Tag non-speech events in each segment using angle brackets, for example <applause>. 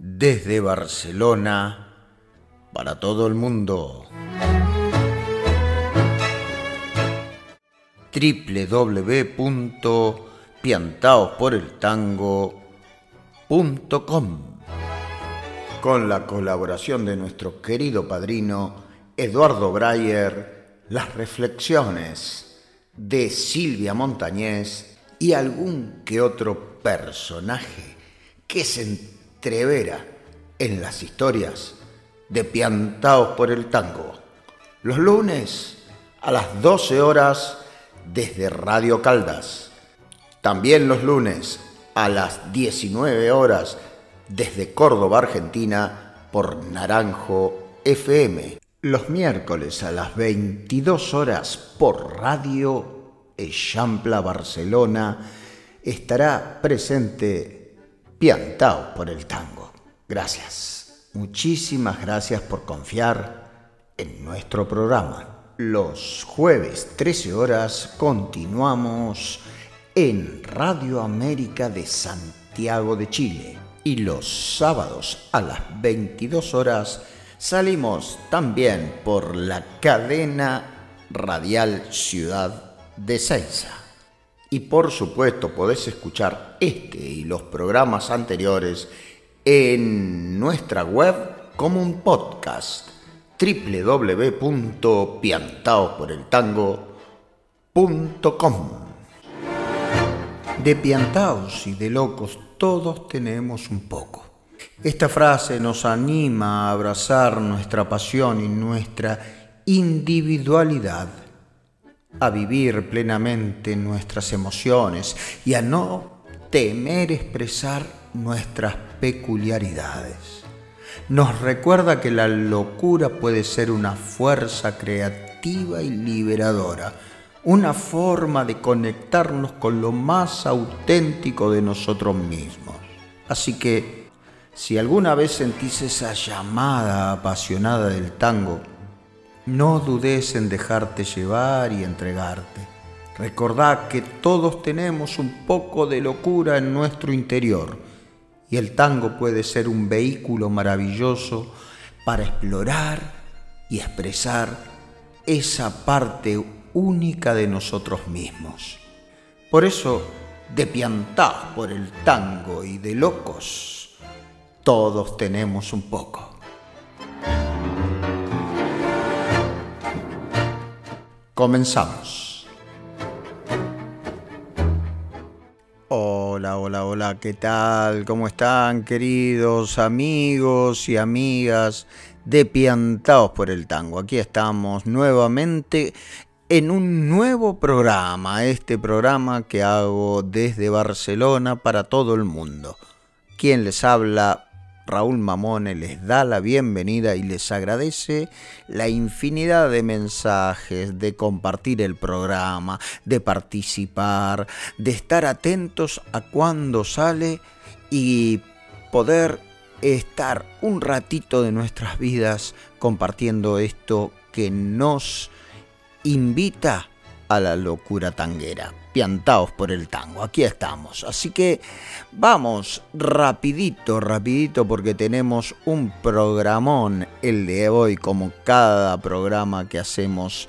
desde Barcelona para todo el mundo. www.piantaosporeltango.com Con la colaboración de nuestro querido padrino Eduardo Breyer, las reflexiones de Silvia Montañés y algún que otro personaje que se entrevera en las historias de Piantaos por el Tango. Los lunes a las 12 horas desde Radio Caldas. También los lunes a las 19 horas desde Córdoba, Argentina, por Naranjo FM. Los miércoles a las 22 horas por Radio Echampla Barcelona estará presente Piantao por el tango. Gracias. Muchísimas gracias por confiar en nuestro programa. Los jueves 13 horas continuamos en Radio América de Santiago de Chile y los sábados a las 22 horas salimos también por la cadena radial Ciudad de Ceiza. Y por supuesto podés escuchar este y los programas anteriores en nuestra web como un podcast www.piantaosporeltango.com. De piantaos y de locos todos tenemos un poco. Esta frase nos anima a abrazar nuestra pasión y nuestra individualidad, a vivir plenamente nuestras emociones y a no temer expresar nuestras peculiaridades nos recuerda que la locura puede ser una fuerza creativa y liberadora, una forma de conectarnos con lo más auténtico de nosotros mismos. Así que, si alguna vez sentís esa llamada apasionada del tango, no dudes en dejarte llevar y entregarte. Recordá que todos tenemos un poco de locura en nuestro interior y el tango puede ser un vehículo maravilloso para explorar y expresar esa parte única de nosotros mismos. Por eso, de piantá por el tango y de locos, todos tenemos un poco. Comenzamos. Hola, hola, hola, ¿qué tal? ¿Cómo están, queridos amigos y amigas de Piantaos por el Tango? Aquí estamos nuevamente en un nuevo programa, este programa que hago desde Barcelona para todo el mundo. Quien les habla, Raúl Mamone les da la bienvenida y les agradece la infinidad de mensajes, de compartir el programa, de participar, de estar atentos a cuando sale y poder estar un ratito de nuestras vidas compartiendo esto que nos invita a la locura tanguera piantaos por el tango. Aquí estamos. Así que vamos rapidito, rapidito, porque tenemos un programón el de hoy, como cada programa que hacemos.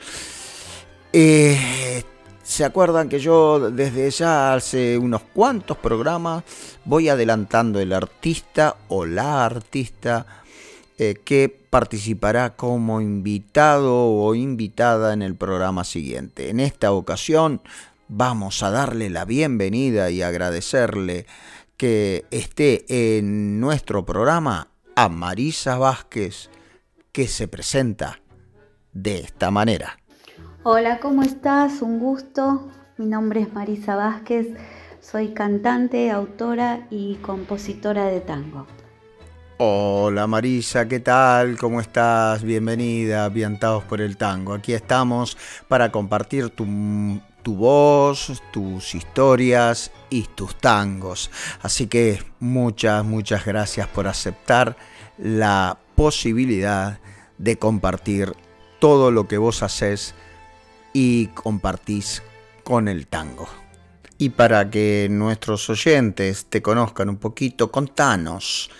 Eh, ¿Se acuerdan que yo desde ya hace unos cuantos programas voy adelantando el artista o la artista eh, que participará como invitado o invitada en el programa siguiente? En esta ocasión vamos a darle la bienvenida y agradecerle que esté en nuestro programa a Marisa Vázquez, que se presenta de esta manera. Hola, ¿cómo estás? Un gusto. Mi nombre es Marisa Vázquez, soy cantante, autora y compositora de tango. Hola Marisa, ¿qué tal? ¿Cómo estás? Bienvenida, Piantados por el Tango. Aquí estamos para compartir tu, tu voz, tus historias y tus tangos. Así que muchas, muchas gracias por aceptar la posibilidad de compartir todo lo que vos haces y compartís con el tango. Y para que nuestros oyentes te conozcan un poquito, contanos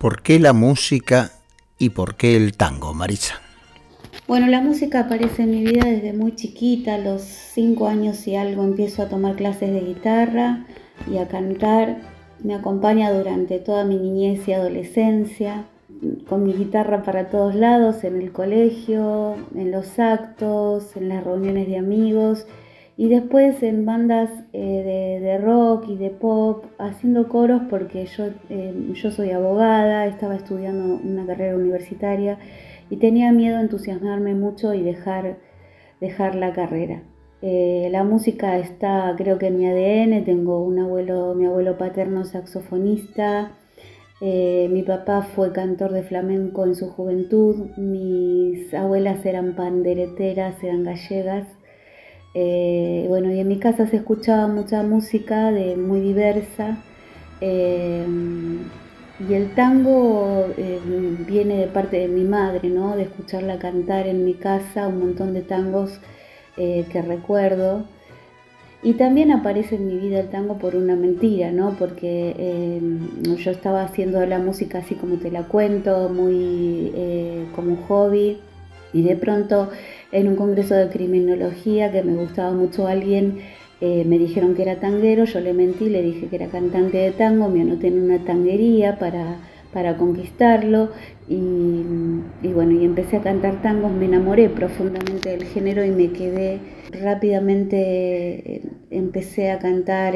¿Por qué la música y por qué el tango, Marisa? Bueno, la música aparece en mi vida desde muy chiquita, a los cinco años y algo empiezo a tomar clases de guitarra y a cantar. Me acompaña durante toda mi niñez y adolescencia, con mi guitarra para todos lados, en el colegio, en los actos, en las reuniones de amigos y después en bandas eh, de, rock y de pop, haciendo coros porque yo, eh, yo soy abogada, estaba estudiando una carrera universitaria y tenía miedo a entusiasmarme mucho y dejar, dejar la carrera. Eh, la música está creo que en mi ADN, tengo un abuelo, mi abuelo paterno saxofonista, mi papá fue cantor de flamenco en su juventud, mis abuelas eran pandereteras, eran gallegas eh, bueno, y en mi casa se escuchaba mucha música de, muy diversa. Eh, y el tango eh, viene de parte de mi madre, ¿no? De escucharla cantar en mi casa un montón de tangos que recuerdo. Y también aparece en mi vida el tango por una mentira, ¿no? Porque yo estaba haciendo la música así como te la cuento, muy como hobby. Y de pronto en un congreso de criminología que me gustaba mucho alguien, eh, me dijeron que era tanguero, yo le mentí, le dije que era cantante de tango, me anoté en una tanguería para, para conquistarlo y, bueno, y empecé a cantar tangos, me enamoré profundamente del género y me quedé rápidamente, eh, empecé a cantar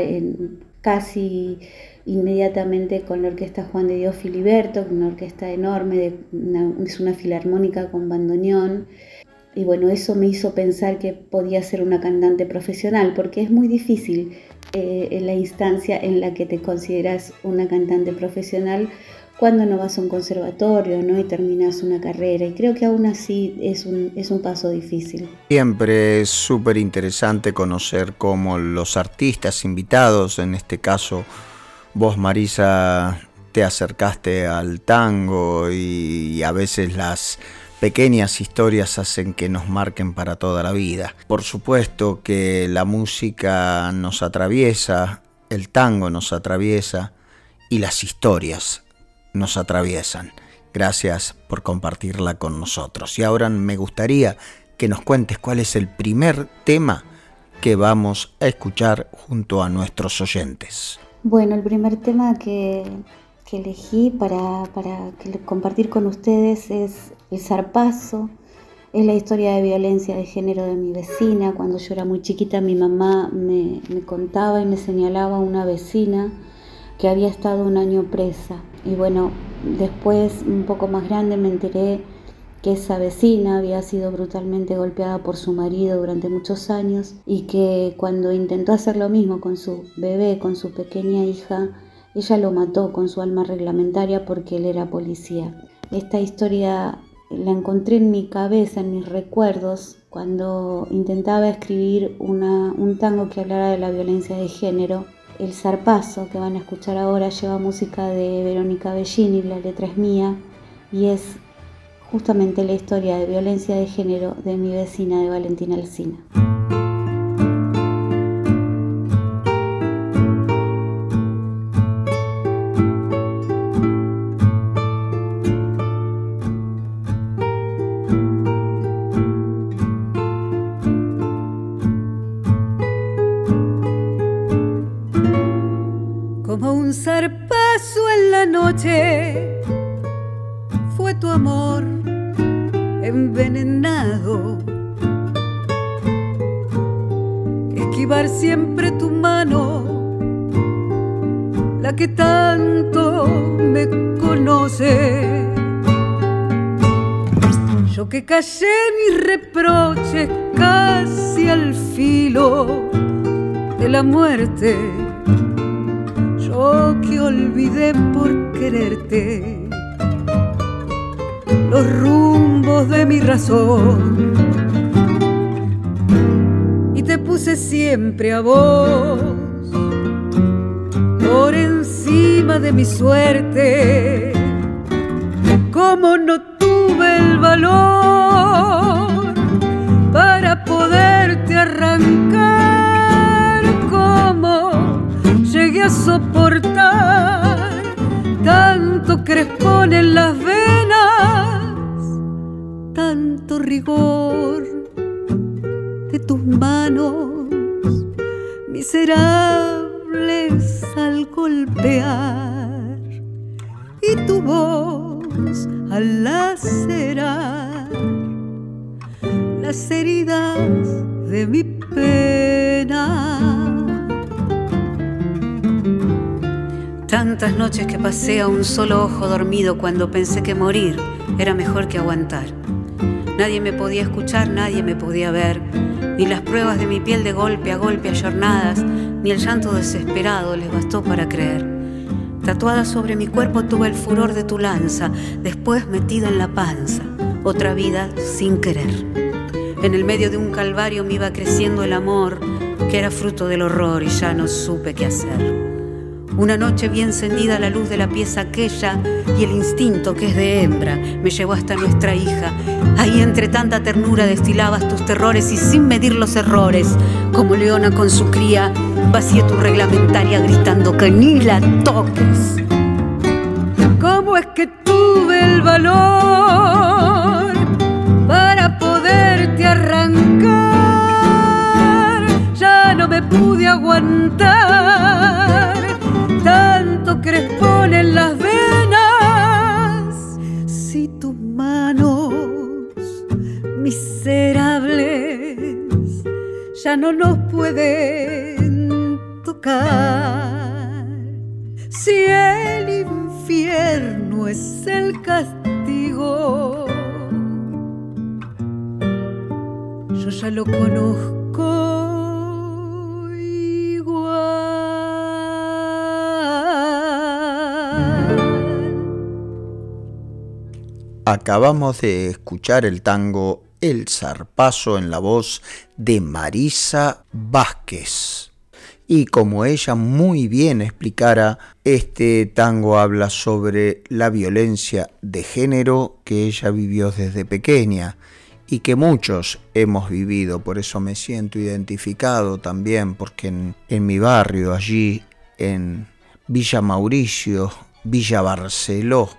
casi inmediatamente con la orquesta Juan de Dios Filiberto, una orquesta enorme, es una filarmónica con bandoneón y bueno, eso me hizo pensar que podía ser una cantante profesional, porque es muy difícil eh, en la instancia en la que te consideras una cantante profesional cuando no vas a un conservatorio ¿no? y terminas una carrera. Y creo que aún así es un, es un paso difícil. Siempre es súper interesante conocer cómo los artistas invitados, en este caso vos Marisa, te acercaste al tango y a veces las pequeñas historias hacen que nos marquen para toda la vida. Por supuesto que la música nos atraviesa, el tango nos atraviesa y las historias nos atraviesan. Gracias por compartirla con nosotros. Y ahora me gustaría que nos cuentes cuál es el primer tema que vamos a escuchar junto a nuestros oyentes. Bueno, el primer tema que, elegí para, compartir con ustedes es El zarpazo. Es la historia de violencia de género de mi vecina. Cuando yo era muy chiquita mi mamá me, me contaba y me señalaba una vecina que había estado un año presa. Y bueno, después, un poco más grande, me enteré que esa vecina había sido brutalmente golpeada por su marido durante muchos años y que cuando intentó hacer lo mismo con su bebé, con su pequeña hija, ella lo mató con su alma reglamentaria porque él era policía. Esta historia la encontré en mi cabeza, en mis recuerdos, cuando intentaba escribir un tango que hablara de la violencia de género. El zarpazo que van a escuchar ahora lleva música de Verónica Bellini, la letra es mía, y es justamente la historia de violencia de género de mi vecina de Valentina Alcina. Muerte que olvidé por quererte. los rumbos de mi razón. Y te puse siempre a vos por encima de mi suerte. Como no tuve el valor para poderte arrancar, soportar tanto crespón en las venas, tanto rigor de tus manos miserables al golpear y tu voz al lacerar las heridas de mi pena. Tantas noches que pasé a un solo ojo dormido cuando pensé que morir era mejor que aguantar. Nadie me podía escuchar, nadie me podía ver, ni las pruebas de mi piel de golpe a golpe ayornadas, ni el llanto desesperado les bastó para creer. Tatuada sobre mi cuerpo tuve el furor de tu lanza, después metido en la panza, otra vida sin querer. En el medio de un calvario me iba creciendo el amor, que era fruto del horror y ya no supe qué hacer. Una noche bien encendida la luz de la pieza aquella y el instinto que es de hembra me llevó hasta nuestra hija. Ahí entre tanta ternura destilabas tus terrores y sin medir los errores, como leona con su cría, vacié tu reglamentaria gritando que ni la toques. ¿Cómo es que tuve el valor para poderte arrancar? Ya no me pude aguantar crespón en las venas. Si tus manos miserables ya no nos pueden tocar. Si el infierno es el castigo, yo ya lo conozco Acabamos de escuchar el tango El zarpazo en la voz de Marisa Vázquez. Y como ella muy bien explicara, este tango habla sobre la violencia de género que ella vivió desde pequeña y que muchos hemos vivido, por eso me siento identificado también, porque en, en mi barrio, allí en Villa Mauricio, Villa Barceló,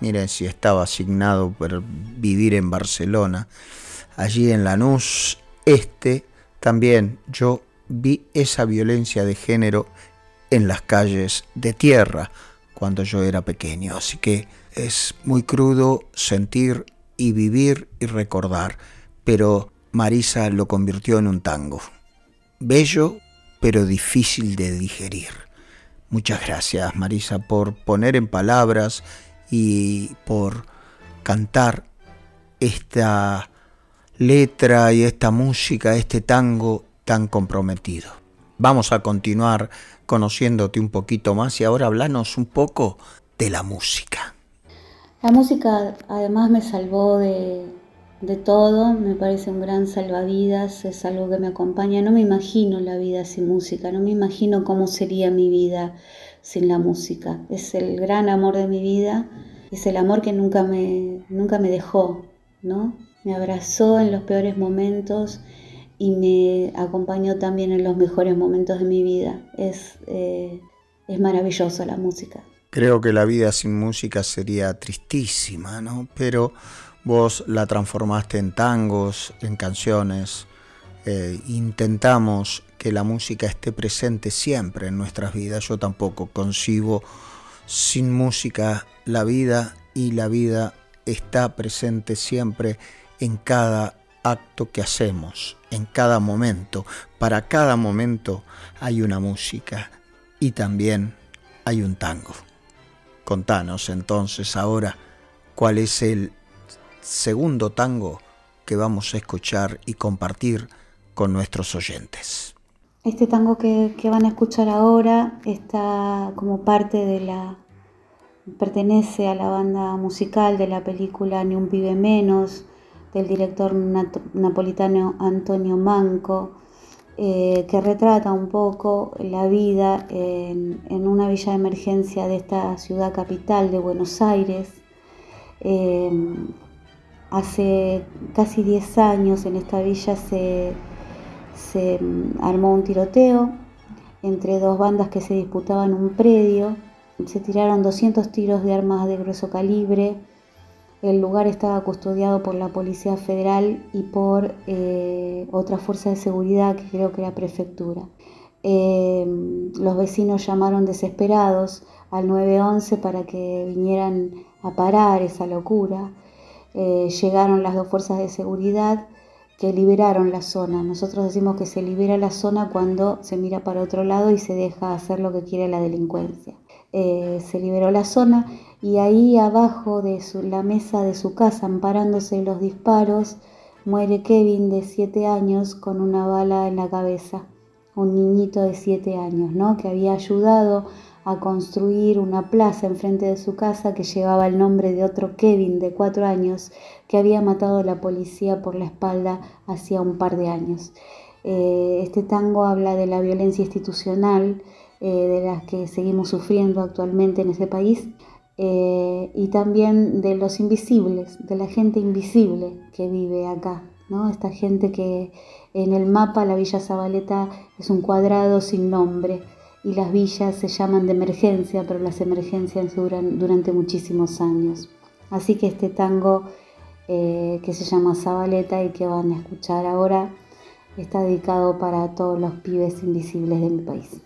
miren si estaba asignado por vivir en Barcelona, allí en Lanús Este, también yo vi esa violencia de género en las calles de tierra cuando yo era pequeño, así que es muy crudo sentir y vivir y recordar, pero Marisa lo convirtió en un tango, bello pero difícil de digerir. Muchas gracias Marisa por poner en palabras y por cantar esta letra y esta música, este tango tan comprometido. Vamos a continuar conociéndote un poquito más y ahora hablanos un poco de la música. La música además me salvó de, de todo, me parece un gran salvavidas, es algo que me acompaña. No me imagino la vida sin música, no me imagino cómo sería mi vida sin la música. Es el gran amor de mi vida, es el amor que nunca me, nunca me dejó, ¿no? Me abrazó en los peores momentos y me acompañó también en los mejores momentos de mi vida. Es, eh, es maravilloso la música. Creo que la vida sin música sería tristísima, ¿no? Pero vos la transformaste en tangos, en canciones. Eh, intentamos que la música esté presente siempre en nuestras vidas. Yo tampoco concibo sin música la vida y la vida está presente siempre en cada acto que hacemos, en cada momento. Para cada momento hay una música y también hay un tango. Contanos entonces ahora cuál es el segundo tango que vamos a escuchar y compartir con nuestros oyentes. Este tango que, van a escuchar ahora está como parte de la, pertenece a la banda musical de la película Ni un pibe menos, del director napolitano Antonio Manco, eh, que retrata un poco la vida en, una villa de emergencia de esta ciudad capital de Buenos Aires. Eh, hace casi 10 años en esta villa se, se armó un tiroteo entre dos bandas que se disputaban un predio. Se tiraron 200 tiros de armas de grueso calibre. El lugar estaba custodiado por la Policía Federal y por eh, otra fuerza de seguridad que creo que era prefectura. Eh, los vecinos llamaron desesperados al 911 para que vinieran a parar esa locura. Eh, llegaron las dos fuerzas de seguridad que liberaron la zona. Nosotros decimos que se libera la zona cuando se mira para otro lado y se deja hacer lo que quiere la delincuencia. Eh, se liberó la zona y ahí abajo de la mesa de su casa, amparándose los disparos, muere Kevin de 7 años con una bala en la cabeza. Un niñito de 7 años, ¿no? Que había ayudado a construir una plaza enfrente de su casa que llevaba el nombre de otro Kevin de cuatro años que había matado a la policía por la espalda hacía un par de años. Eh, este tango habla de la violencia institucional eh, de las que seguimos sufriendo actualmente en ese país eh, y también de los invisibles, de la gente invisible que vive acá, ¿no? esta gente que en el mapa la Villa Zabaleta es un cuadrado sin nombre y las villas se llaman de emergencia, pero las emergencias duran durante muchísimos años. Así que este tango eh, que se llama Zabaleta y que van a escuchar ahora está dedicado para todos los pibes invisibles de mi país.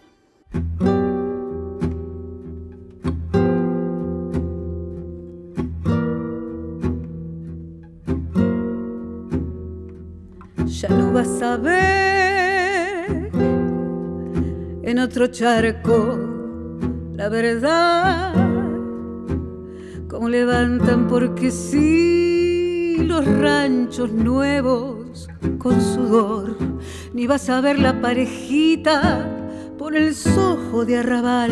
Ya no vas a ver en otro charco la verdad, como levantan porque sí los ranchos nuevos con sudor, ni vas a ver la parejita por el sojo de arrabal,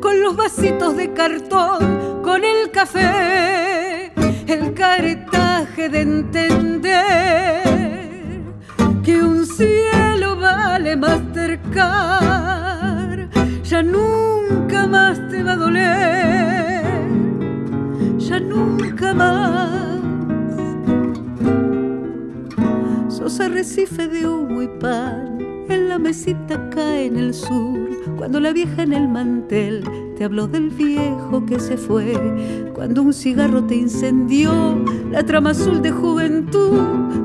con los vasitos de cartón, con el café, el caretaje de entender que un cielo vale más cercar, ya nunca más te va a doler, ya nunca más. Sos arrecife de humo y pan, en la mesita cae en el sur, cuando la vieja en el mantel te habló del viejo que se fue, cuando un cigarro te incendió la trama azul de juventud,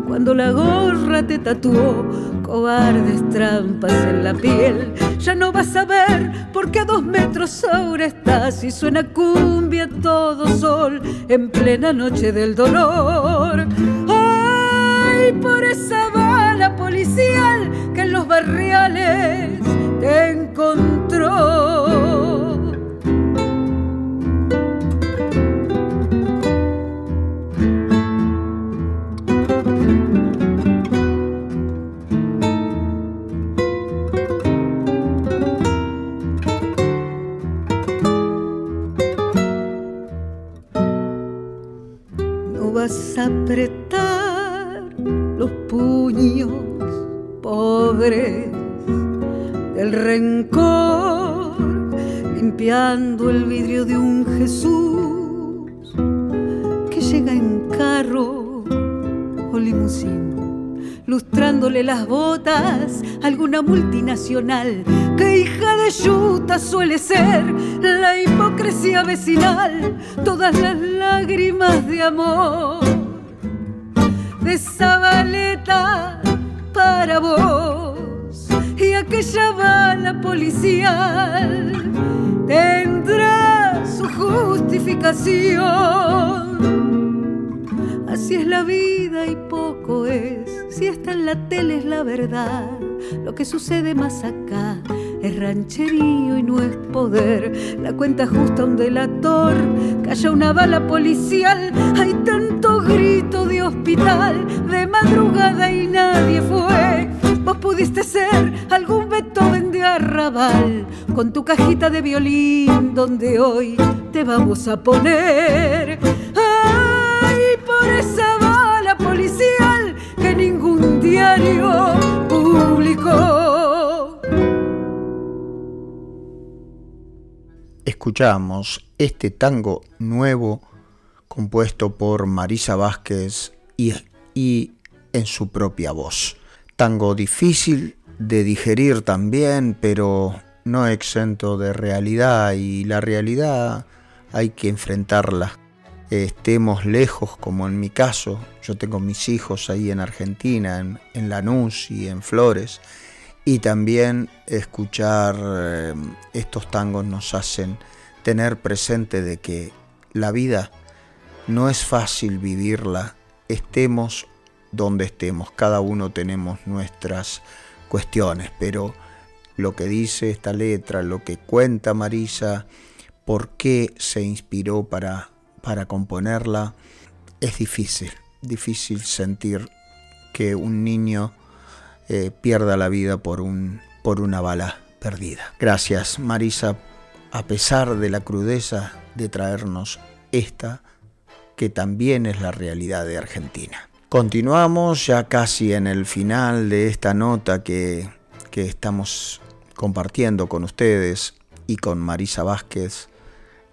cuando la gorra te tatuó cobardes trampas en la piel. Ya no vas a ver porque a dos metros ahora estás y suena cumbia todo sol en plena noche del dolor. ¡Ay, por esa bala policial que en los barriales te encontró! Que hija de yuta suele ser la hipocresía vecinal, todas las lágrimas de amor de Zabaleta para vos y aquella bala policial tendrá su justificación. Así es la vida y poco es, si está en la tele es la verdad, lo que sucede más acá es rancherío y no es poder. La cuenta justa un delator, calla una bala policial, hay tanto grito de hospital, de madrugada y nadie fue. Vos pudiste ser algún Beethoven de arrabal, con tu cajita de violín, donde hoy te vamos a poner. Ay, por esa bala policial que ningún diario Escuchamos este tango nuevo compuesto por Marisa Vázquez y, en su propia voz. Tango difícil de digerir también, pero no exento de realidad y la realidad hay que enfrentarla. Estemos lejos, como en mi caso, yo tengo mis hijos ahí en Argentina, en, en Lanús y en Flores, y también escuchar eh, estos tangos nos hacen tener presente de que la vida no es fácil vivirla, estemos donde estemos, cada uno tenemos nuestras cuestiones, pero lo que dice esta letra, lo que cuenta Marisa, por qué se inspiró para, para componerla, es difícil, difícil sentir que un niño eh, pierda la vida por, un, por una bala perdida. Gracias Marisa, a pesar de la crudeza de traernos esta, que también es la realidad de Argentina. Continuamos ya casi en el final de esta nota que, que estamos compartiendo con ustedes y con Marisa Vázquez.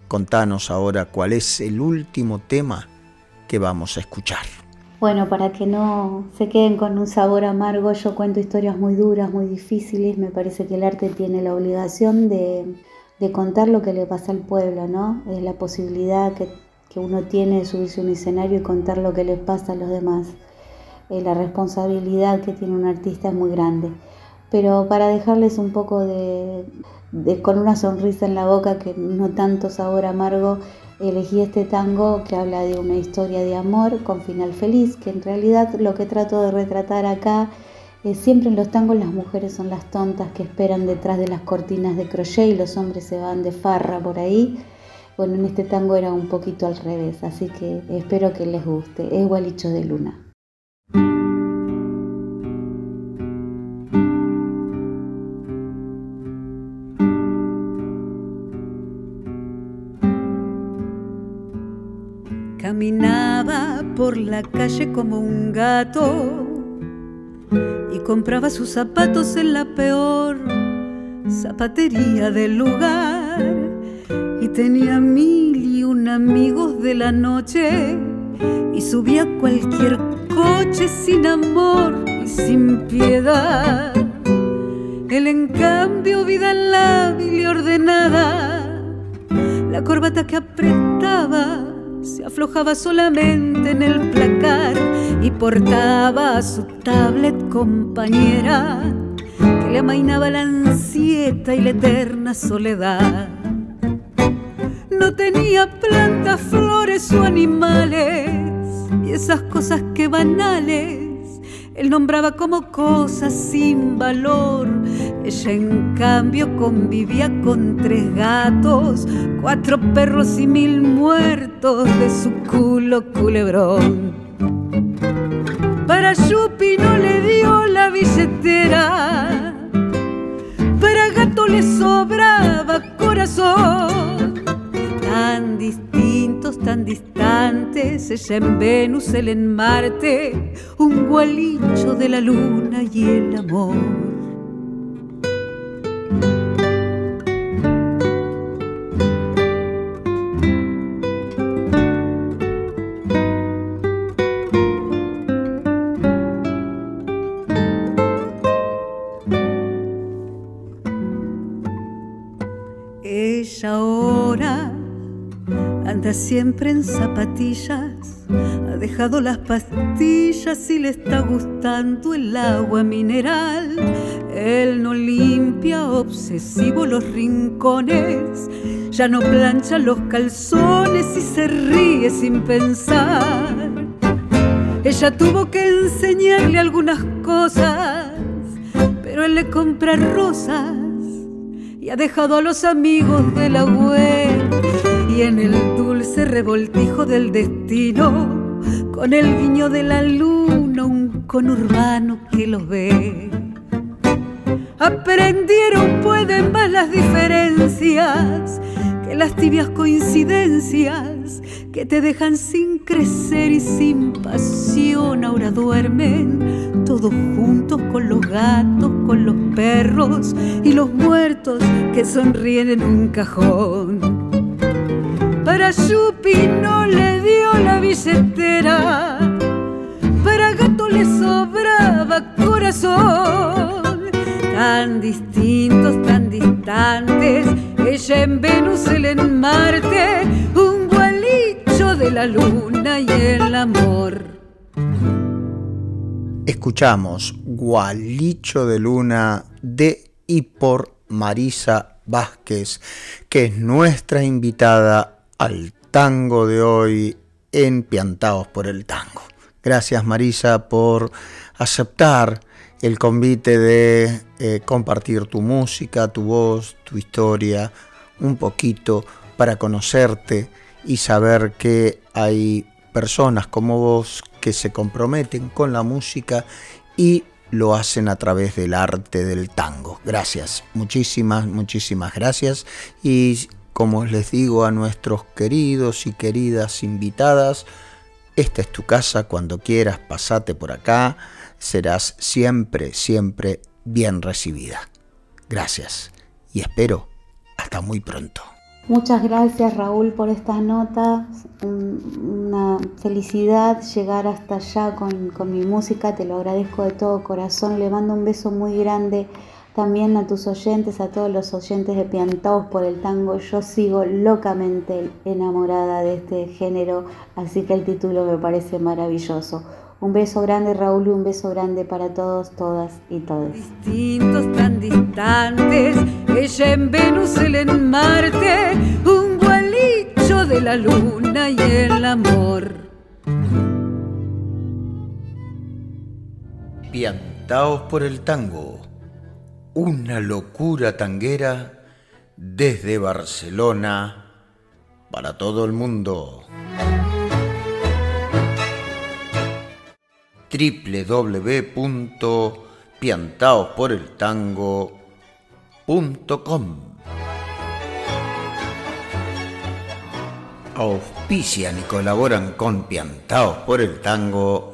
Contanos ahora cuál es el último tema que vamos a escuchar. Bueno, para que no se queden con un sabor amargo, yo cuento historias muy duras, muy difíciles. Me parece que el arte tiene la obligación de, de contar lo que le pasa al pueblo, ¿no? Es la posibilidad que que uno tiene de subirse a un escenario y contar lo que les pasa a los demás. Eh, la responsabilidad que tiene un artista es muy grande. Pero para dejarles un poco de, con una sonrisa en la boca, que no tanto sabor amargo, elegí este tango que habla de una historia de amor con final feliz, que en realidad lo que trato de retratar acá es siempre en los tangos las mujeres son las tontas que esperan detrás de las cortinas de crochet y los hombres se van de farra por ahí bueno, en este tango era un poquito al revés, así que espero que les guste. Es Gualicho de Luna. Por la calle como un gato y compraba sus zapatos en la peor zapatería del lugar y tenía mil y un amigos de la noche y subía cualquier coche sin amor y sin piedad. Él en cambio vida lábil y ordenada, la corbata que aflojaba solamente en el placar y portaba su tablet compañera que le amainaba la ansieta y la eterna soledad. No tenía plantas, flores o animales y esas cosas que banales él nombraba como cosas sin valor. Ella en cambio convivía con tres gatos, cuatro perros y mil muertos de su culo culebrón. Para Yupi no le dio la billetera, para gato le sobraba corazón tan distintos, tan distantes, ella en Venus, él en Marte, un gualicho de la luna y el amor. Siempre en zapatillas, ha dejado las pastillas y le está gustando el agua mineral. Él no limpia obsesivo los rincones, ya no plancha los calzones y se ríe sin pensar. Ella tuvo que enseñarle algunas cosas, pero él le compra rosas y ha dejado a los amigos de la web en el dulce revoltijo del destino, con el guiño de la luna, un conurbano que los ve. Aprendieron, pueden más las diferencias que las tibias coincidencias que te dejan sin crecer y sin pasión ahora duermen todos juntos con los gatos, con los perros y los muertos que sonríen en un cajón. Para Yupi no le dio la billetera, para Gato le sobraba corazón. Tan distintos, tan distantes, ella en Venus, él en Marte, un gualicho de la luna y el amor. Escuchamos Gualicho de Luna de y por Marisa Vázquez, que es nuestra invitada al tango de hoy en Piantaos por el Tango. Gracias Marisa por aceptar el convite de eh, compartir tu música, tu voz, tu historia, un poquito para conocerte y saber que hay personas como vos que se comprometen con la música y lo hacen a través del arte del tango. Gracias, muchísimas, muchísimas gracias y como les digo a nuestros queridos y queridas invitadas, esta es tu casa, cuando quieras pasate por acá, serás siempre, siempre bien recibida. Gracias y espero hasta muy pronto. Muchas gracias Raúl por estas notas, una felicidad llegar hasta allá con, con mi música, te lo agradezco de todo corazón, le mando un beso muy grande también a tus oyentes, a todos los oyentes de Piantaos por el tango. Yo sigo locamente enamorada de este género, así que el título me parece maravilloso. Un beso grande Raúl y un beso grande para todos, todas y todos. Distintos tan distantes, ella en Venus, él en Marte, un gualicho de la luna y el amor. Piantaos por el tango una locura tanguera desde Barcelona para todo el mundo. www.piantaosporeltango.com Auspician y colaboran con Piantaos por el Tango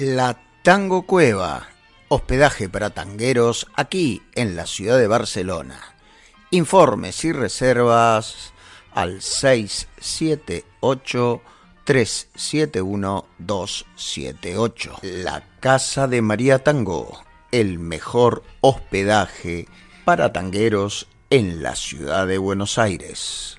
La Tango Cueva, hospedaje para tangueros aquí en la ciudad de Barcelona. Informes y reservas al 678 371 278. La Casa de María Tango, el mejor hospedaje para tangueros en la ciudad de Buenos Aires.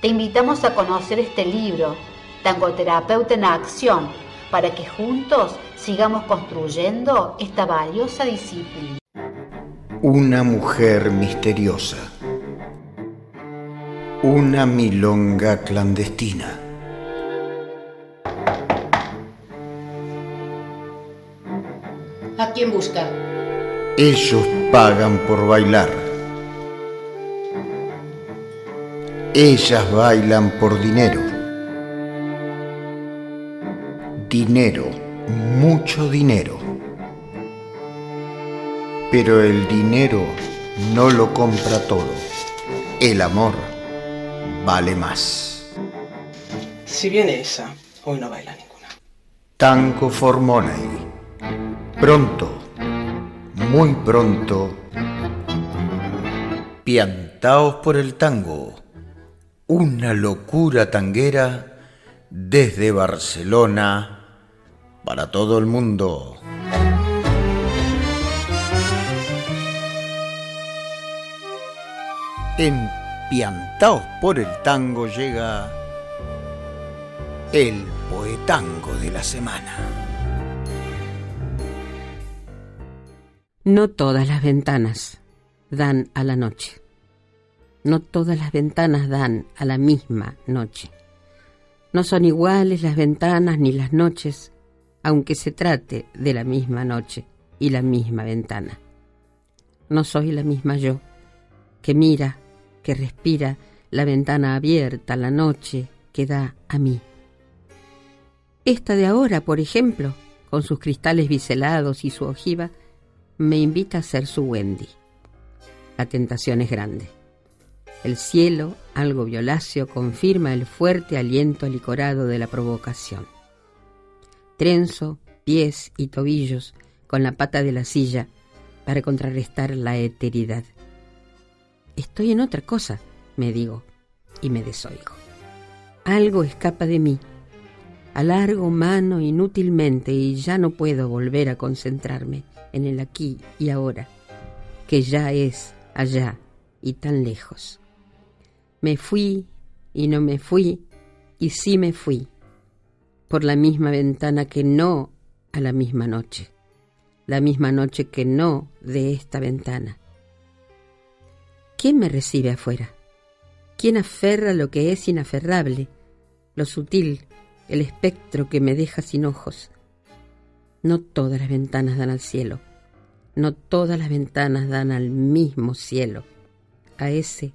Te invitamos a conocer este libro, Tangoterapeuta en Acción, para que juntos sigamos construyendo esta valiosa disciplina. Una mujer misteriosa. Una milonga clandestina. ¿A quién busca? Ellos pagan por bailar. Ellas bailan por dinero. Dinero, mucho dinero. Pero el dinero no lo compra todo. El amor vale más. Si viene esa, hoy no baila ninguna. Tango for Pronto, muy pronto, piantaos por el tango. Una locura tanguera desde Barcelona para todo el mundo. Empiantaos por el tango llega el poetango de la semana. No todas las ventanas dan a la noche. No todas las ventanas dan a la misma noche. No son iguales las ventanas ni las noches, aunque se trate de la misma noche y la misma ventana. No soy la misma yo, que mira que respira la ventana abierta la noche que da a mí. Esta de ahora, por ejemplo, con sus cristales biselados y su ojiva, me invita a ser su Wendy. La tentación es grande. El cielo, algo violáceo, confirma el fuerte aliento alicorado de la provocación. Trenzo, pies y tobillos con la pata de la silla para contrarrestar la eteridad. Estoy en otra cosa, me digo, y me desoigo. Algo escapa de mí. Alargo mano inútilmente y ya no puedo volver a concentrarme en el aquí y ahora, que ya es allá y tan lejos. Me fui y no me fui y sí me fui, por la misma ventana que no a la misma noche, la misma noche que no de esta ventana ¿Quién me recibe afuera? ¿Quién aferra lo que es inaferrable, lo sutil, el espectro que me deja sin ojos? No todas las ventanas dan al cielo, no todas las ventanas dan al mismo cielo, a ese,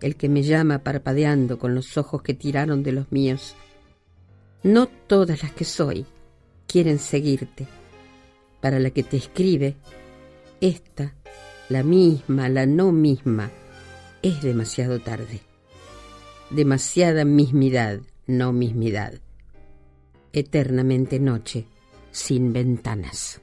el que me llama parpadeando con los ojos que tiraron de los míos. No todas las que soy quieren seguirte. Para la que te escribe, esta, la misma, la no misma, es demasiado tarde. Demasiada mismidad, no mismidad. Eternamente noche, sin ventanas.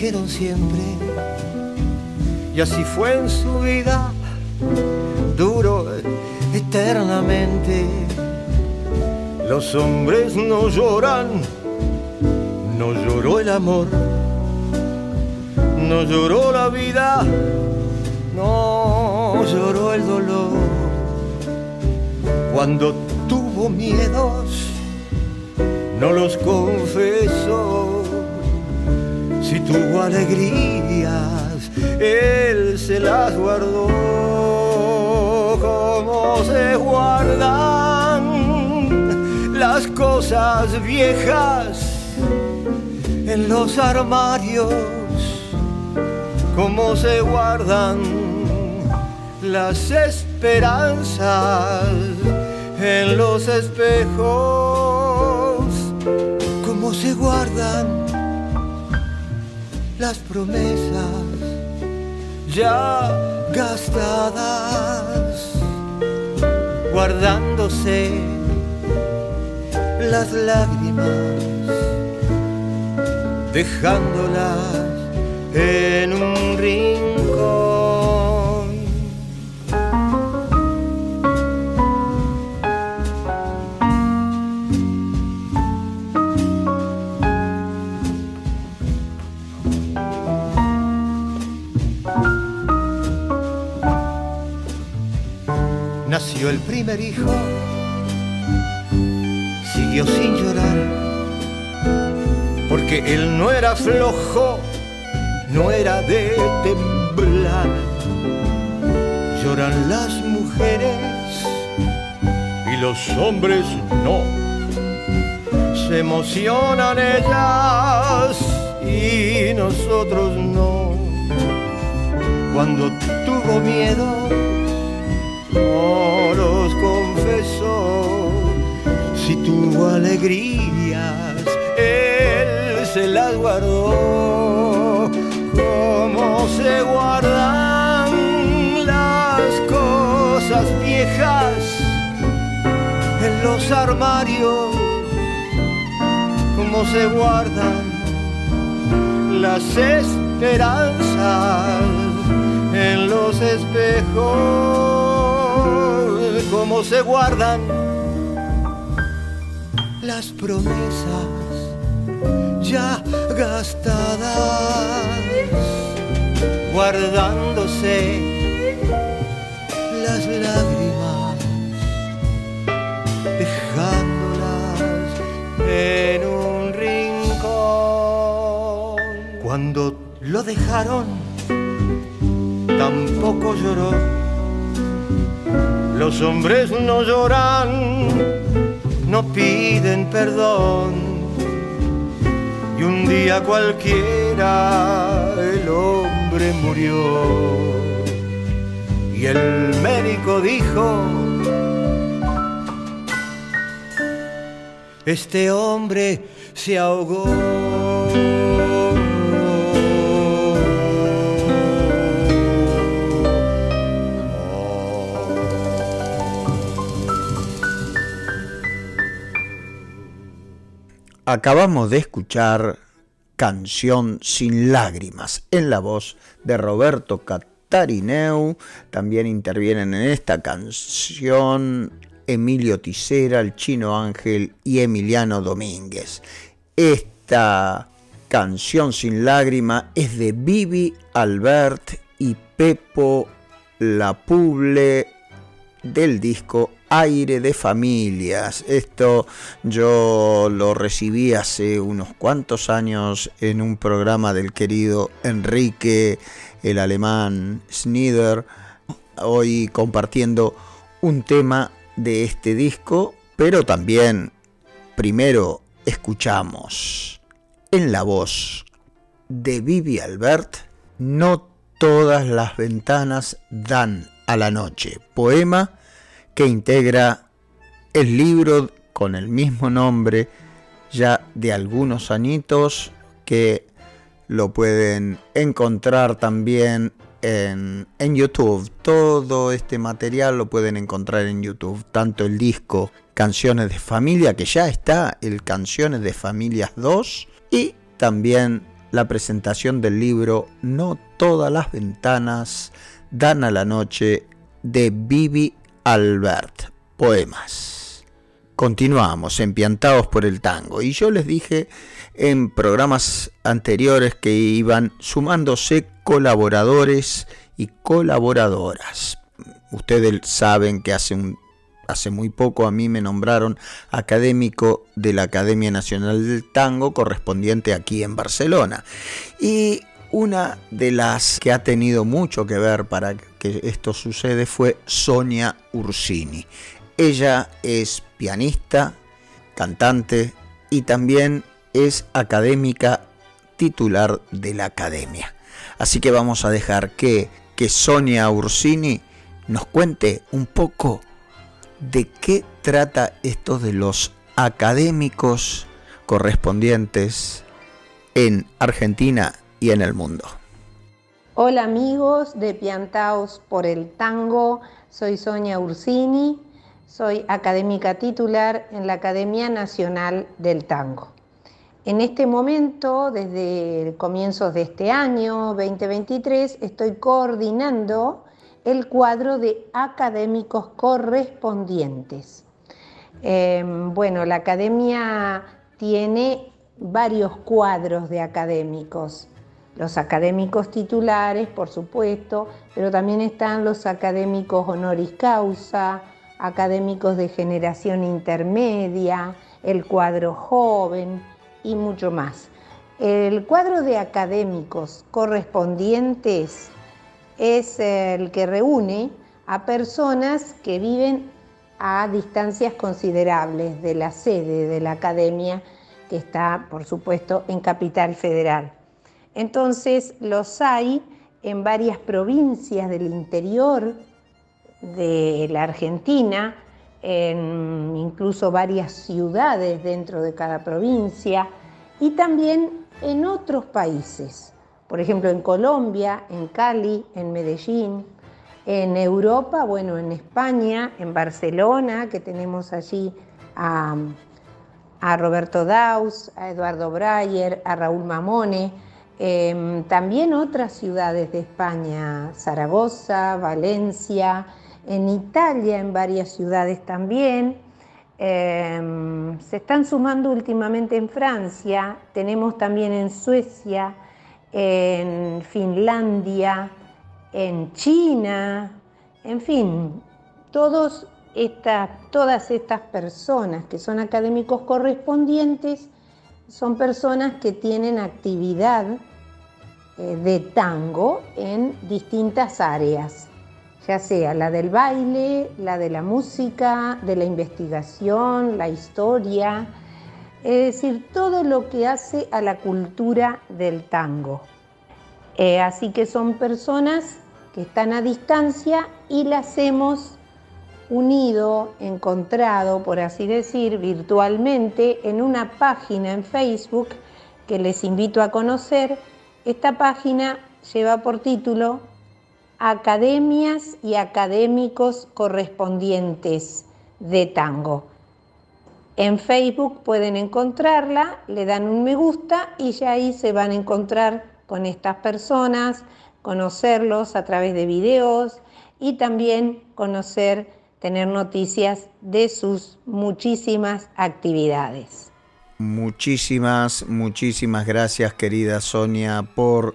Siempre. Y así fue en su vida, duro eternamente. Los hombres no lloran, no lloró el amor, no lloró la vida, no lloró el dolor. Cuando tuvo miedos, no los confesó. Tuvo alegrías, él se las guardó. Como se guardan las cosas viejas en los armarios, como se guardan las esperanzas en los espejos se guardan las promesas ya gastadas, guardándose las lágrimas, dejándolas en un rincón. El primer hijo, siguió sin llorar, porque él no era flojo, no era de temblar. Lloran las mujeres y los hombres no. Se emocionan ellas y nosotros no. Cuando tuvo miedo, no alegrías, él se las guardó. Como se guardan las cosas viejas en los armarios, como se guardan las esperanzas en los espejos, como se guardan las promesas ya gastadas, guardándose las lágrimas, dejándolas en un rincón. Cuando lo dejaron, tampoco lloró. Los hombres no lloran, no piden perdón. Y un día cualquiera el hombre murió. Y el médico dijo, este hombre se ahogó. Acabamos de escuchar Canción sin lágrimas en la voz de Roberto Catarineu. También intervienen en esta canción Emilio Tisera, el Chino Ángel y Emiliano Domínguez. Esta canción sin lágrima es de Vivi Albert y Pepo Lapuble del disco Aire de Familias. Esto yo lo recibí hace unos cuantos años en un programa del querido Enrique, el alemán Snider, hoy compartiendo un tema de este disco, pero también primero escuchamos en la voz de Vivi Albert, No todas las ventanas dan a la noche, poema que integra el libro con el mismo nombre ya de algunos añitos que lo pueden encontrar también en, en, YouTube. Todo este material lo pueden encontrar en YouTube. Tanto el disco Canciones de Familia, que ya está, el Canciones de Familias 2, y también la presentación del libro No todas las ventanas dan a la noche de Vivi Albert. Poemas. Continuamos empiantados por el tango. Y yo les dije en programas anteriores que iban sumándose colaboradores y colaboradoras. Ustedes saben que hace, un, hace muy poco a mí me nombraron académico de la Academia Nacional del Tango correspondiente aquí en Barcelona. Y una de las que ha tenido mucho que ver para que esto sucede fue Sonia Ursini. Ella es pianista, cantante y también es académica titular de la academia. Así que vamos a dejar que, que Sonia Ursini nos cuente un poco de qué trata esto de los académicos correspondientes en Argentina y en el mundo. Hola amigos de Piantaos por el Tango, soy Sonia Ursini, soy académica titular en la Academia Nacional del Tango. En este momento, desde comienzos de este año 2023, estoy coordinando el cuadro de académicos correspondientes. Eh, bueno, la academia tiene varios cuadros de académicos los académicos titulares, por supuesto, pero también están los académicos honoris causa, académicos de generación intermedia, el cuadro joven y mucho más. El cuadro de académicos correspondientes es el que reúne a personas que viven a distancias considerables de la sede de la academia, que está, por supuesto, en Capital Federal. Entonces, los hay en varias provincias del interior de la Argentina, en incluso varias ciudades dentro de cada provincia y también en otros países, por ejemplo en Colombia, en Cali, en Medellín, en Europa, bueno, en España, en Barcelona, que tenemos allí a, Roberto Daus, a Eduardo Breyer, a Raúl Mamone, em, también otras ciudades de España, Zaragoza, Valencia, en Italia, en varias ciudades también. Em, se están sumando últimamente en Francia, tenemos también en Suecia, en Finlandia, en China, en fin, todas estas personas que son académicos correspondientes son personas que tienen actividad eh, de tango en distintas áreas ya sea la del baile, la de la música, de la investigación, la historia, es decir, todo lo que hace a la cultura del tango. Eh, así que son personas que están a distancia y las hemos unido, encontrado, por así decir, virtualmente en una página en Facebook que les invito a conocer. Esta página lleva por título academias y académicos correspondientes de tango. En Facebook pueden encontrarla, le dan un me gusta y ya ahí se van a encontrar con estas personas, conocerlos a través de videos y también conocer, tener noticias de sus muchísimas actividades. Muchísimas, muchísimas gracias querida Sonia por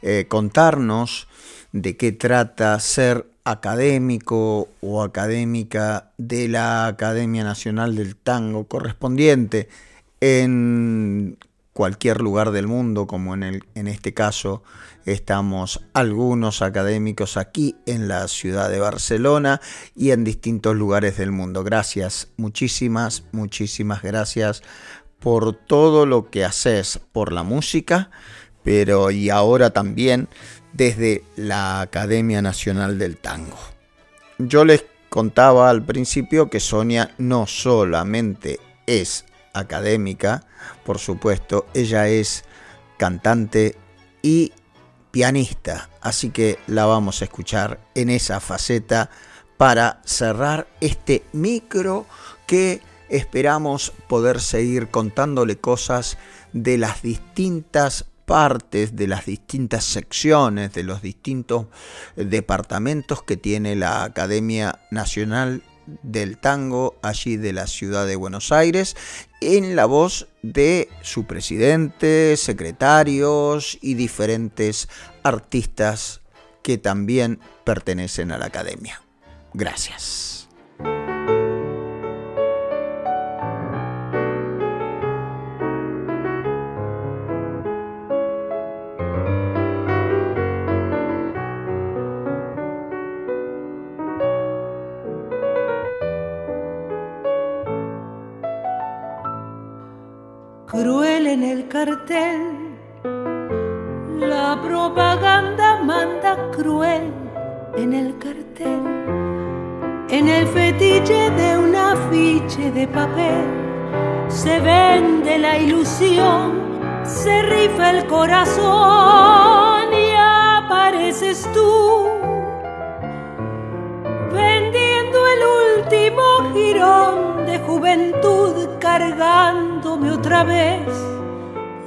eh, contarnos de qué trata ser académico o académica de la Academia Nacional del Tango correspondiente en cualquier lugar del mundo, como en, el, en este caso estamos algunos académicos aquí en la ciudad de Barcelona y en distintos lugares del mundo. Gracias, muchísimas, muchísimas gracias por todo lo que haces por la música, pero y ahora también desde la Academia Nacional del Tango. Yo les contaba al principio que Sonia no solamente es académica, por supuesto, ella es cantante y pianista, así que la vamos a escuchar en esa faceta para cerrar este micro que esperamos poder seguir contándole cosas de las distintas partes de las distintas secciones, de los distintos departamentos que tiene la Academia Nacional del Tango allí de la ciudad de Buenos Aires, en la voz de su presidente, secretarios y diferentes artistas que también pertenecen a la Academia. Gracias. La propaganda manda cruel en el cartel. En el fetiche de un afiche de papel se vende la ilusión, se rifa el corazón y apareces tú vendiendo el último girón de juventud cargándome otra vez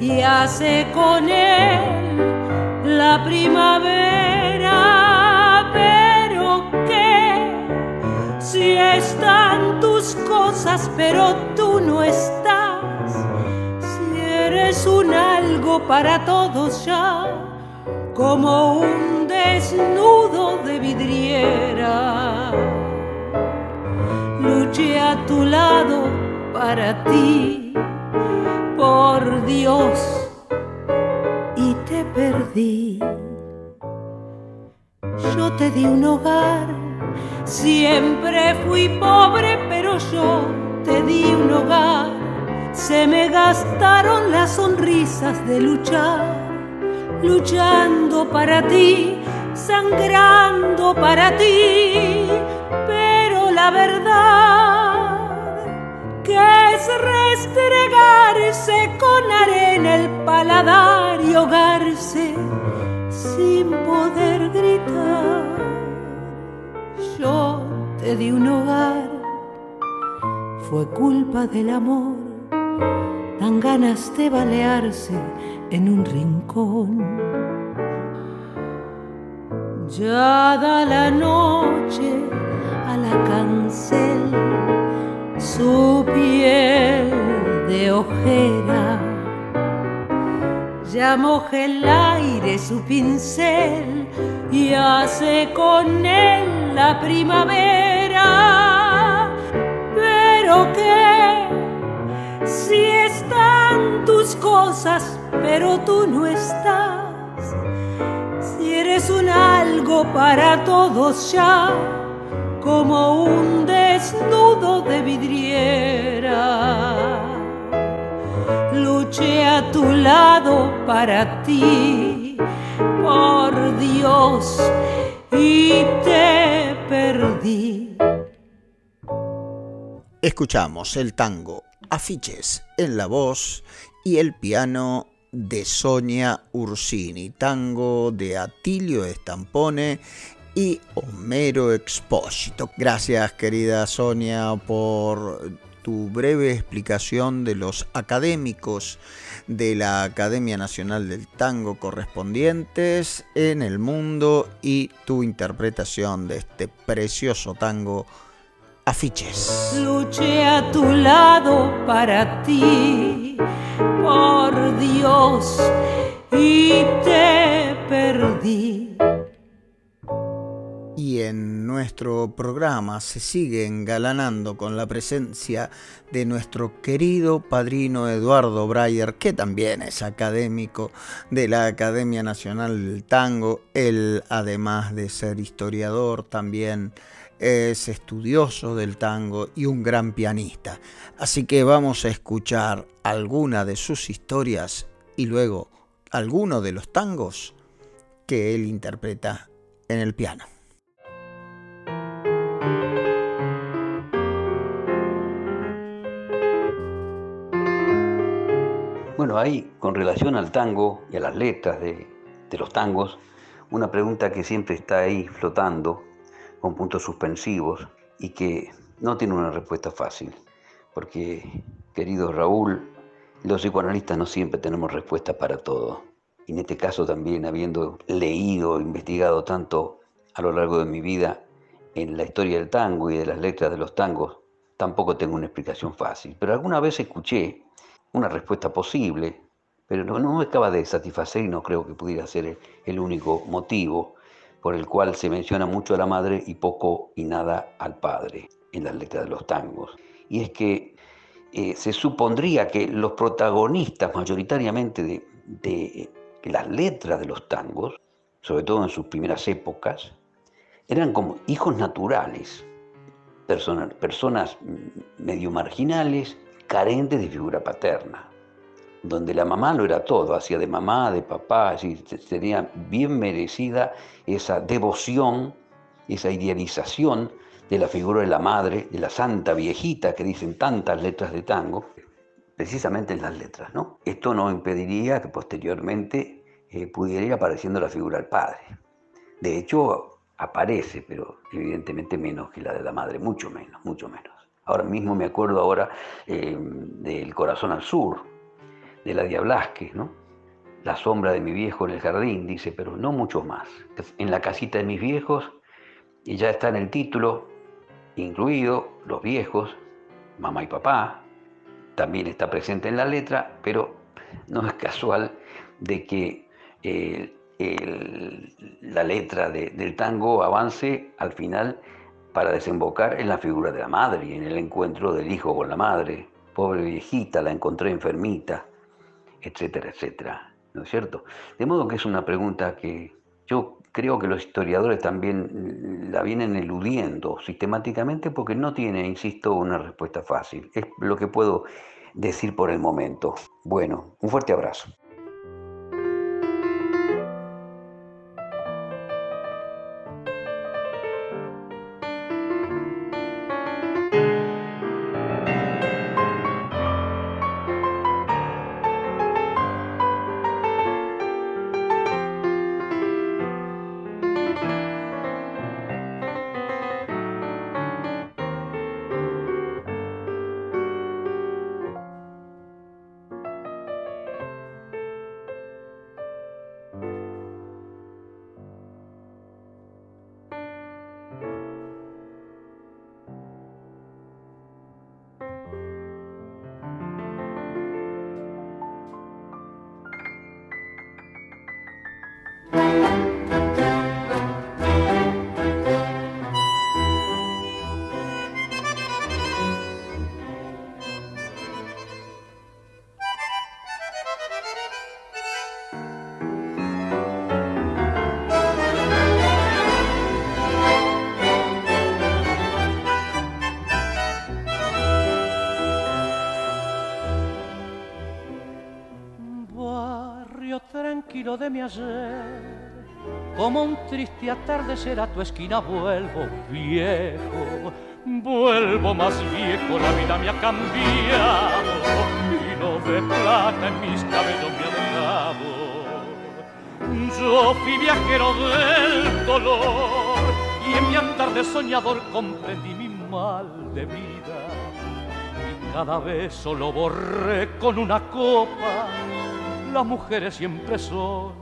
y hace con él la primavera. Pero que si están tus cosas, pero tú no estás, si eres un algo para todos ya, como un desnudo de vidriera. Luché a tu lado para ti por Dios y te perdí. Yo te di un hogar, siempre fui pobre, pero yo te di un hogar. Se me gastaron las sonrisas de luchar, luchando para ti, sangrando para ti, pero la verdad que es restregarse con arena el paladar y ahogarse sin poder gritar. Yo te di un hogar, fue culpa del amor, dan ganas de balearse en un rincón. Ya da la noche a la cancel su piel de ojera. Ya moja el aire su pincel y hace con él la primavera. Pero que si están tus cosas, pero tú no estás. Si eres un algo para todos ya como un desnudo de vidriera. Luché a tu lado para ti, por Dios, y te perdí. Escuchamos el tango Afiches en la voz y el piano de Sonia Ursini, tango de Atilio Estampone y Homero Expósito. Gracias querida Sonia por tu breve explicación de los académicos de la Academia Nacional del Tango correspondientes en el mundo y tu interpretación de este precioso tango Afiches. Luché a tu lado para ti, por Dios, y te perdí y en nuestro programa se sigue engalanando con la presencia de nuestro querido padrino Eduardo Breyer, que también es académico de la Academia Nacional del Tango. Él, además de ser historiador, también es estudioso del tango y un gran pianista. Así que vamos a escuchar alguna de sus historias y luego alguno de los tangos que él interpreta en el piano. Bueno, hay con relación al tango y a las letras de, los tangos, una pregunta que siempre está ahí flotando con puntos suspensivos y que no tiene una respuesta fácil. Porque, querido Raúl, los psicoanalistas no siempre tenemos respuesta para todo. Y en este caso también, habiendo leído, investigado tanto a lo largo de mi vida en la historia del tango y de las letras de los tangos, tampoco tengo una explicación fácil. Pero alguna vez escuché una respuesta posible, pero no, me acaba de satisfacer y no creo que pudiera ser el, único motivo por el cual se menciona mucho a la madre y poco y nada al padre en las letras de los tangos. Y es que eh, se supondría que los protagonistas mayoritariamente de, de, las letras de los tangos, sobre todo en sus primeras épocas, eran como hijos naturales, personas, personas medio marginales, carentes de figura paterna, donde la mamá lo era todo, hacía de mamá, de papá, así, tenía bien merecida esa devoción, esa idealización de la figura de la madre, de la santa viejita que dicen tantas letras de tango, precisamente en las letras. ¿no? Esto no impediría que posteriormente eh, pudiera ir apareciendo la figura del padre. De hecho, aparece, pero evidentemente menos que la de la madre, mucho menos, mucho menos. Ahora mismo me acuerdo ahora eh, del Corazón al Sur, de la Diablasque, ¿no? La sombra de mi viejo en el jardín, dice, pero no mucho más. En la casita de mis viejos, y ya está en el título, incluido los viejos, mamá y papá, también está presente en la letra, pero no es casual de que eh, la letra del tango avance al final para desembocar en la figura de la madre y en el encuentro del hijo con la madre. Pobre viejita, la encontré enfermita, etcétera, etcétera. ¿No es cierto? De modo que es una pregunta que yo creo que los historiadores también la vienen eludiendo sistemáticamente porque no tiene, insisto, una respuesta fácil. Es lo que puedo decir por el momento. Bueno, un fuerte abrazo. De mi ayer. Como un triste atardecer a tu esquina vuelvo viejo, vuelvo más viejo, la vida me ha cambiado y no de plata en mis cabellos me ha dejado. Yo fui viajero del dolor y en mi andar de soñador comprendí mi mal de vida y cada vez solo borré con una copa las mujeres siempre son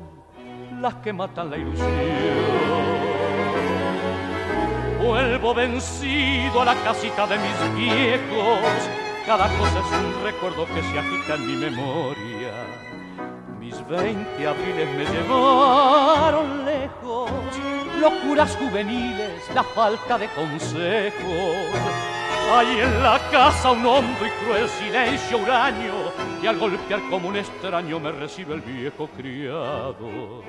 las que matan la ilusión. Vuelvo vencido a la casita de mis viejos, cada cosa es un recuerdo que se agita en mi memoria. Mis veinte abriles me llevaron lejos, locuras juveniles, la falta de consejos. Hay en la casa un hondo y cruel silencio huraño y al golpear como un extraño me recibe el viejo criado.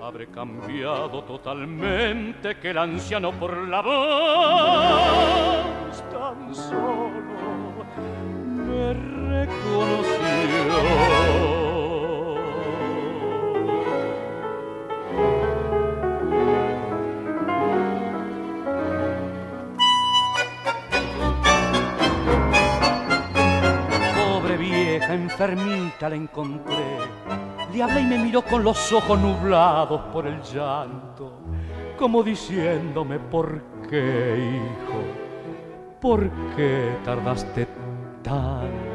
Habré cambiado totalmente que el anciano por la voz tan solo me reconoció. Enfermita la encontré. Le hablé y me miró con los ojos nublados por el llanto, como diciéndome, ¿por qué, hijo? ¿Por qué tardaste tanto?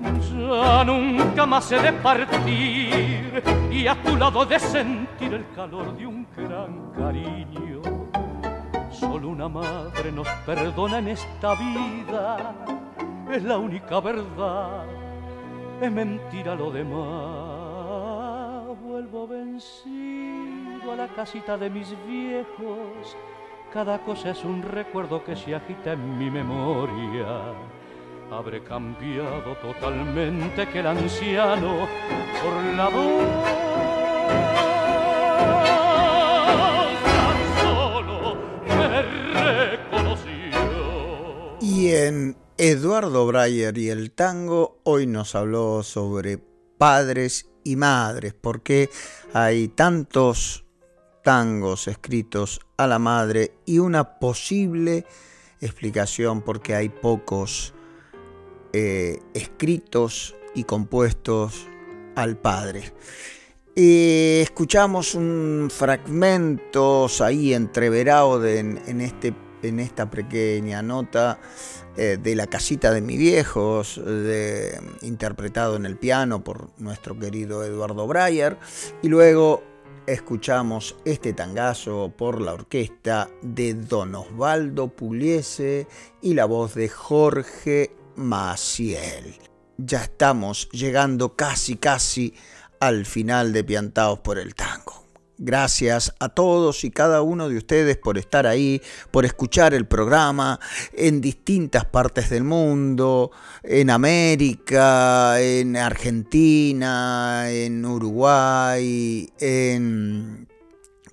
Ya nunca más he de partir y a tu lado de sentir el calor de un gran cariño. Solo una madre nos perdona en esta vida es la única verdad, es mentira lo demás. Vuelvo vencido a la casita de mis viejos, cada cosa es un recuerdo que se agita en mi memoria. Habré cambiado totalmente que el anciano por la voz. Tan solo me reconoció. Y en Eduardo Breyer y el tango hoy nos habló sobre padres y madres, porque hay tantos tangos escritos a la madre y una posible explicación porque hay pocos eh, escritos y compuestos al padre. escuchamos un fragmento ahí entreverado en, en este en esta pequeña nota eh, de La casita de mis viejos, interpretado en el piano por nuestro querido Eduardo Breyer, y luego escuchamos este tangazo por la orquesta de Don Osvaldo Pugliese y la voz de Jorge Maciel. Ya estamos llegando casi casi al final de Piantados por el Tango. Gracias a todos y cada uno de ustedes por estar ahí, por escuchar el programa en distintas partes del mundo, en América, en Argentina, en Uruguay, en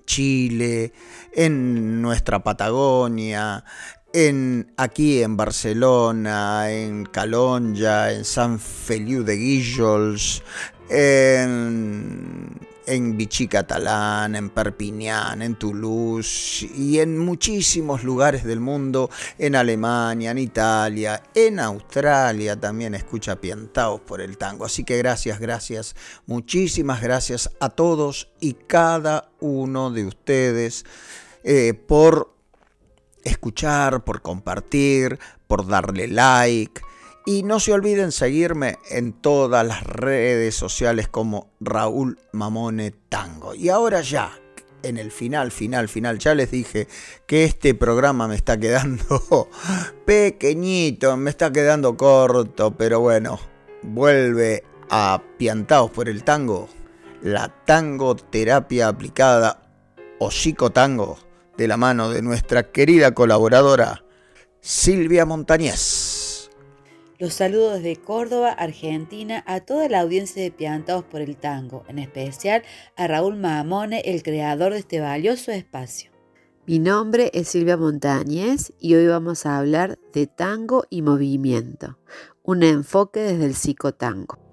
Chile, en nuestra Patagonia, en, aquí en Barcelona, en Calonja, en San Feliu de Guíjols, en en Vichy Catalán, en Perpignan, en Toulouse y en muchísimos lugares del mundo, en Alemania, en Italia, en Australia también escucha piantaos por el tango. Así que gracias, gracias, muchísimas gracias a todos y cada uno de ustedes eh, por escuchar, por compartir, por darle like y no se olviden seguirme en todas las redes sociales como Raúl Mamone Tango. Y ahora ya, en el final, final, final, ya les dije que este programa me está quedando <laughs> pequeñito, me está quedando corto, pero bueno, vuelve a Piantaos por el Tango, la tango terapia aplicada o psicotango de la mano de nuestra querida colaboradora Silvia Montañez. Los saludo desde Córdoba, Argentina, a toda la audiencia de Piantados por el Tango, en especial a Raúl Mahamone, el creador de este valioso espacio. Mi nombre es Silvia Montañez y hoy vamos a hablar de tango y movimiento, un enfoque desde el psicotango.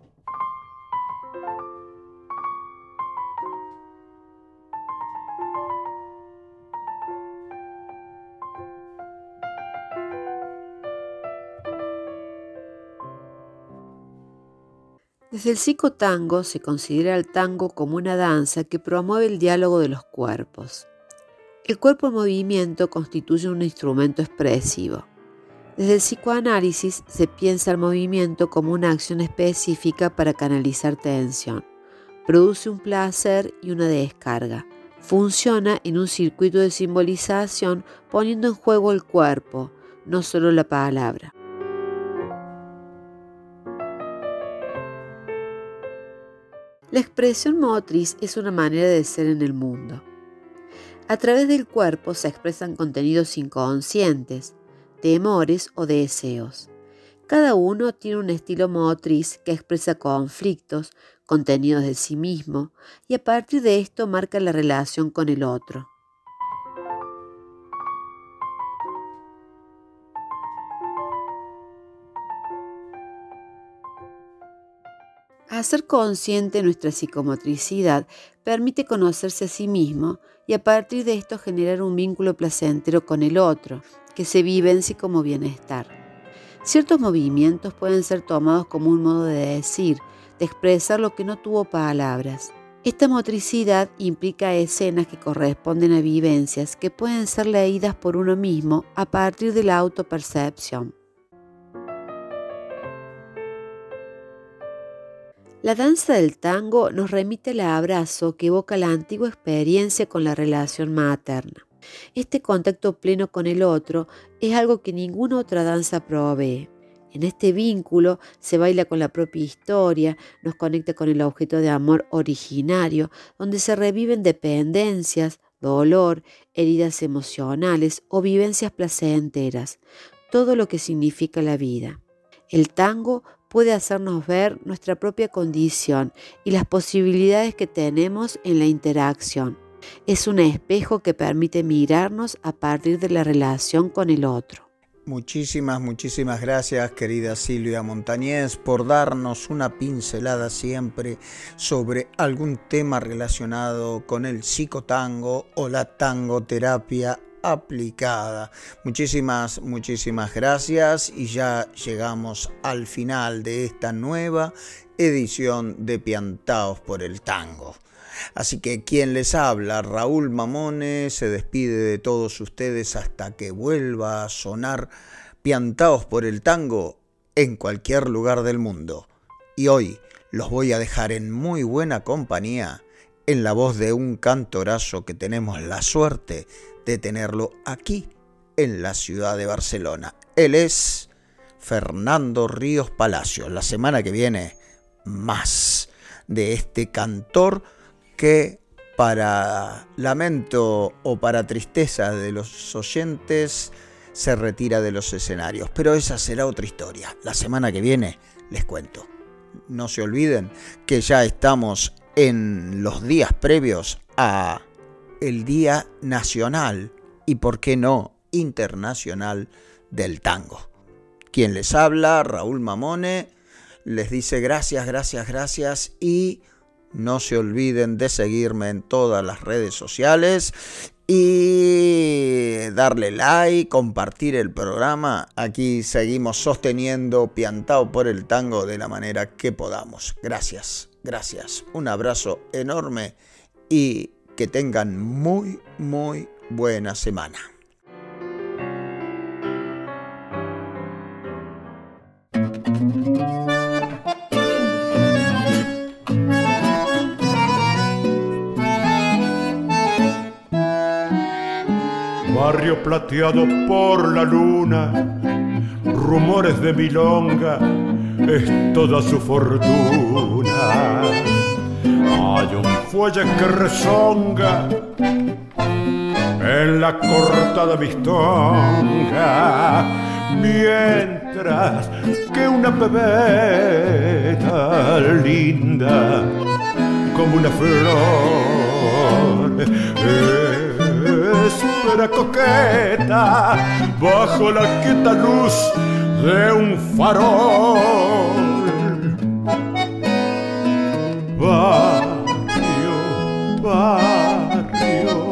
Desde el psicotango se considera el tango como una danza que promueve el diálogo de los cuerpos. El cuerpo en movimiento constituye un instrumento expresivo. Desde el psicoanálisis se piensa el movimiento como una acción específica para canalizar tensión. Produce un placer y una descarga. Funciona en un circuito de simbolización poniendo en juego el cuerpo, no solo la palabra. La expresión motriz es una manera de ser en el mundo. A través del cuerpo se expresan contenidos inconscientes, temores o deseos. Cada uno tiene un estilo motriz que expresa conflictos, contenidos de sí mismo, y a partir de esto marca la relación con el otro. Hacer consciente nuestra psicomotricidad permite conocerse a sí mismo y a partir de esto generar un vínculo placentero con el otro, que se vivencie como bienestar. Ciertos movimientos pueden ser tomados como un modo de decir, de expresar lo que no tuvo palabras. Esta motricidad implica escenas que corresponden a vivencias que pueden ser leídas por uno mismo a partir de la autopercepción. La danza del tango nos remite al abrazo que evoca la antigua experiencia con la relación materna. Este contacto pleno con el otro es algo que ninguna otra danza provee. En este vínculo se baila con la propia historia, nos conecta con el objeto de amor originario, donde se reviven dependencias, dolor, heridas emocionales o vivencias placenteras, todo lo que significa la vida. El tango puede hacernos ver nuestra propia condición y las posibilidades que tenemos en la interacción. Es un espejo que permite mirarnos a partir de la relación con el otro. Muchísimas, muchísimas gracias querida Silvia Montañez por darnos una pincelada siempre sobre algún tema relacionado con el psicotango o la tangoterapia aplicada. Muchísimas, muchísimas gracias y ya llegamos al final de esta nueva edición de Piantaos por el Tango. Así que quien les habla, Raúl Mamone, se despide de todos ustedes hasta que vuelva a sonar Piantaos por el Tango en cualquier lugar del mundo. Y hoy los voy a dejar en muy buena compañía en la voz de un cantorazo que tenemos la suerte de tenerlo aquí en la ciudad de Barcelona. Él es Fernando Ríos Palacios. La semana que viene, más de este cantor que para lamento o para tristeza de los oyentes se retira de los escenarios. Pero esa será otra historia. La semana que viene les cuento. No se olviden que ya estamos en los días previos a el Día Nacional y, por qué no, internacional del tango. Quien les habla, Raúl Mamone, les dice gracias, gracias, gracias y no se olviden de seguirme en todas las redes sociales y darle like, compartir el programa. Aquí seguimos sosteniendo Piantao por el Tango de la manera que podamos. Gracias. Gracias, un abrazo enorme y que tengan muy, muy buena semana. Barrio plateado por la luna, rumores de milonga es toda su fortuna. Hay un fuelle que rezonga en la cortada vistonga, mientras que una pebeta linda como una flor espera coqueta bajo la quieta luz de un farol. Barrio,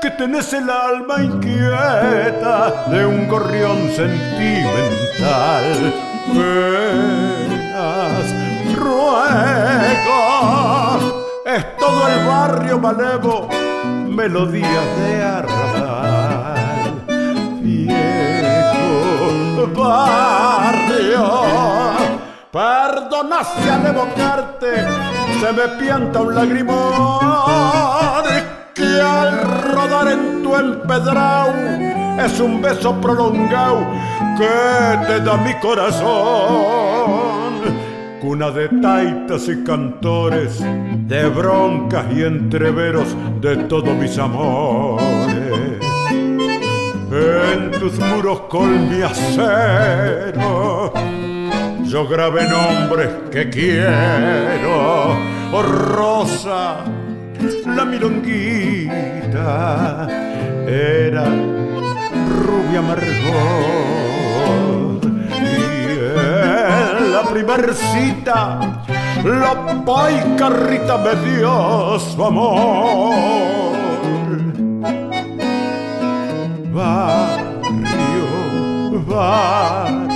que tenés el alma inquieta de un gorrión sentimental. Penas, ruegos, es todo el barrio malevo, melodías de arrabal. barrio. Perdona si al evocarte se me pianta un lagrimón que al rodar en tu empedrado es un beso prolongado que te da mi corazón. Cuna de taitas y cantores, de broncas y entreveros de todos mis amores en tus muros con mi acero. Yo grabé nombres que quiero, oh rosa, la milonguita era rubia amargor. Y en la primer cita la paicarrita me dio su amor. Barrio, barrio,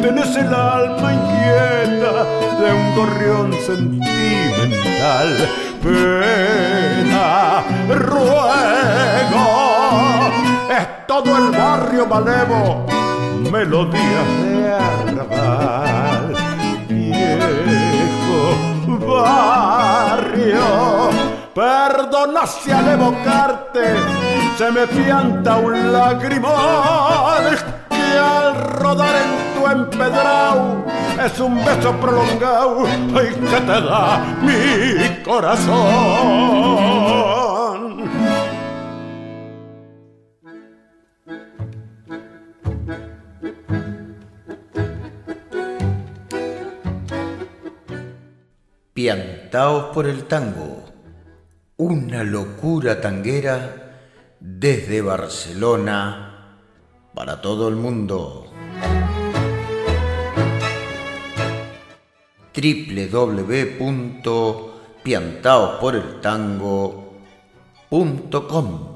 tenés el alma inquieta de un gorrión sentimental. Pena, ruego, es todo el barrio malevo, melodías de arrabal. Viejo barrio, perdona si al evocarte se me pianta un lagrimón al rodar en tu empedrado es un beso prolongado y que te da mi corazón. Piantaos por el tango, una locura tanguera desde Barcelona para todo el mundo. www.piantaosporeltango.com